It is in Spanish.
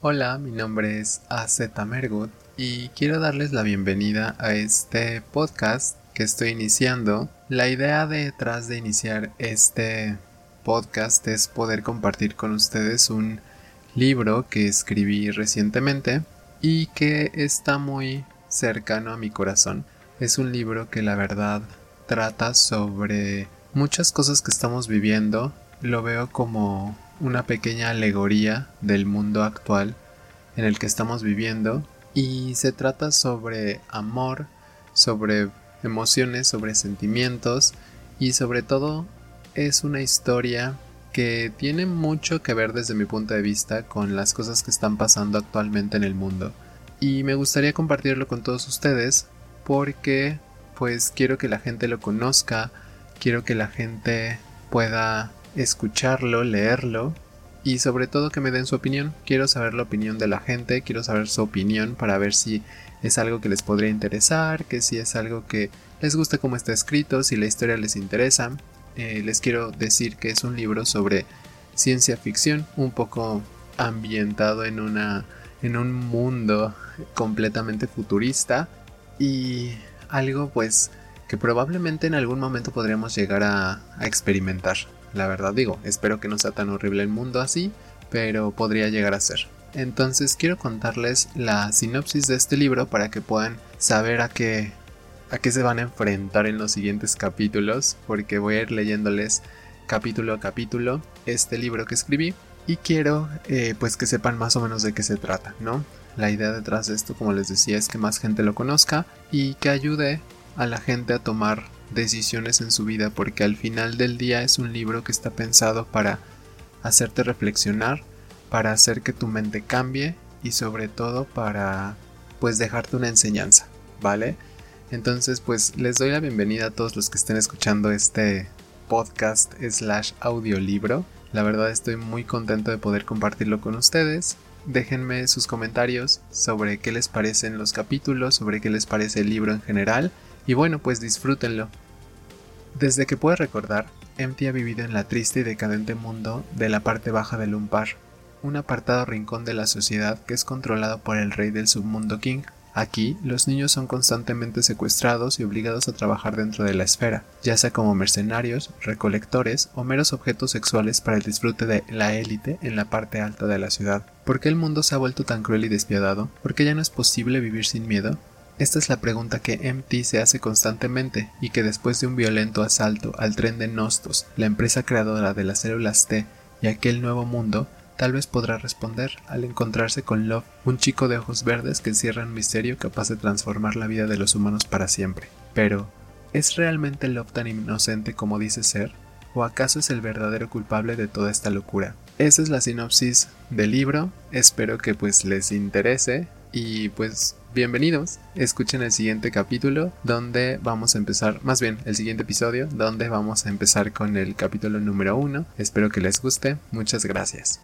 Hola, mi nombre es AZ Mergut y quiero darles la bienvenida a este podcast que estoy iniciando. La idea detrás de iniciar este podcast es poder compartir con ustedes un libro que escribí recientemente y que está muy cercano a mi corazón. Es un libro que la verdad trata sobre muchas cosas que estamos viviendo. Lo veo como una pequeña alegoría del mundo actual en el que estamos viviendo y se trata sobre amor, sobre emociones, sobre sentimientos y sobre todo es una historia que tiene mucho que ver desde mi punto de vista con las cosas que están pasando actualmente en el mundo. Y me gustaría compartirlo con todos ustedes porque pues quiero que la gente lo conozca, quiero que la gente pueda escucharlo, leerlo y sobre todo que me den su opinión. Quiero saber la opinión de la gente, quiero saber su opinión para ver si es algo que les podría interesar, que si es algo que les gusta cómo está escrito, si la historia les interesa. Eh, les quiero decir que es un libro sobre ciencia ficción, un poco ambientado en una en un mundo completamente futurista y algo pues que probablemente en algún momento podríamos llegar a, a experimentar. La verdad digo, espero que no sea tan horrible el mundo así, pero podría llegar a ser. Entonces quiero contarles la sinopsis de este libro para que puedan saber a qué, a qué se van a enfrentar en los siguientes capítulos, porque voy a ir leyéndoles capítulo a capítulo este libro que escribí y quiero eh, pues que sepan más o menos de qué se trata, ¿no? La idea detrás de esto, como les decía, es que más gente lo conozca y que ayude a la gente a tomar decisiones en su vida porque al final del día es un libro que está pensado para hacerte reflexionar, para hacer que tu mente cambie y sobre todo para pues dejarte una enseñanza, ¿vale? Entonces pues les doy la bienvenida a todos los que estén escuchando este podcast slash audiolibro. La verdad estoy muy contento de poder compartirlo con ustedes. Déjenme sus comentarios sobre qué les parecen los capítulos, sobre qué les parece el libro en general y bueno, pues disfrútenlo. Desde que puede recordar, Empty ha vivido en la triste y decadente mundo de la parte baja del Umpar, un apartado rincón de la sociedad que es controlado por el rey del submundo King. Aquí, los niños son constantemente secuestrados y obligados a trabajar dentro de la esfera, ya sea como mercenarios, recolectores o meros objetos sexuales para el disfrute de la élite en la parte alta de la ciudad. ¿Por qué el mundo se ha vuelto tan cruel y despiadado? ¿Por qué ya no es posible vivir sin miedo? Esta es la pregunta que MT se hace constantemente y que después de un violento asalto al tren de Nostos, la empresa creadora de las células T y aquel nuevo mundo, tal vez podrá responder al encontrarse con Love, un chico de ojos verdes que encierra un misterio capaz de transformar la vida de los humanos para siempre. Pero, ¿es realmente Love tan inocente como dice ser? ¿O acaso es el verdadero culpable de toda esta locura? Esa es la sinopsis del libro, espero que pues les interese y pues bienvenidos, escuchen el siguiente capítulo donde vamos a empezar, más bien el siguiente episodio donde vamos a empezar con el capítulo número uno. Espero que les guste, muchas gracias.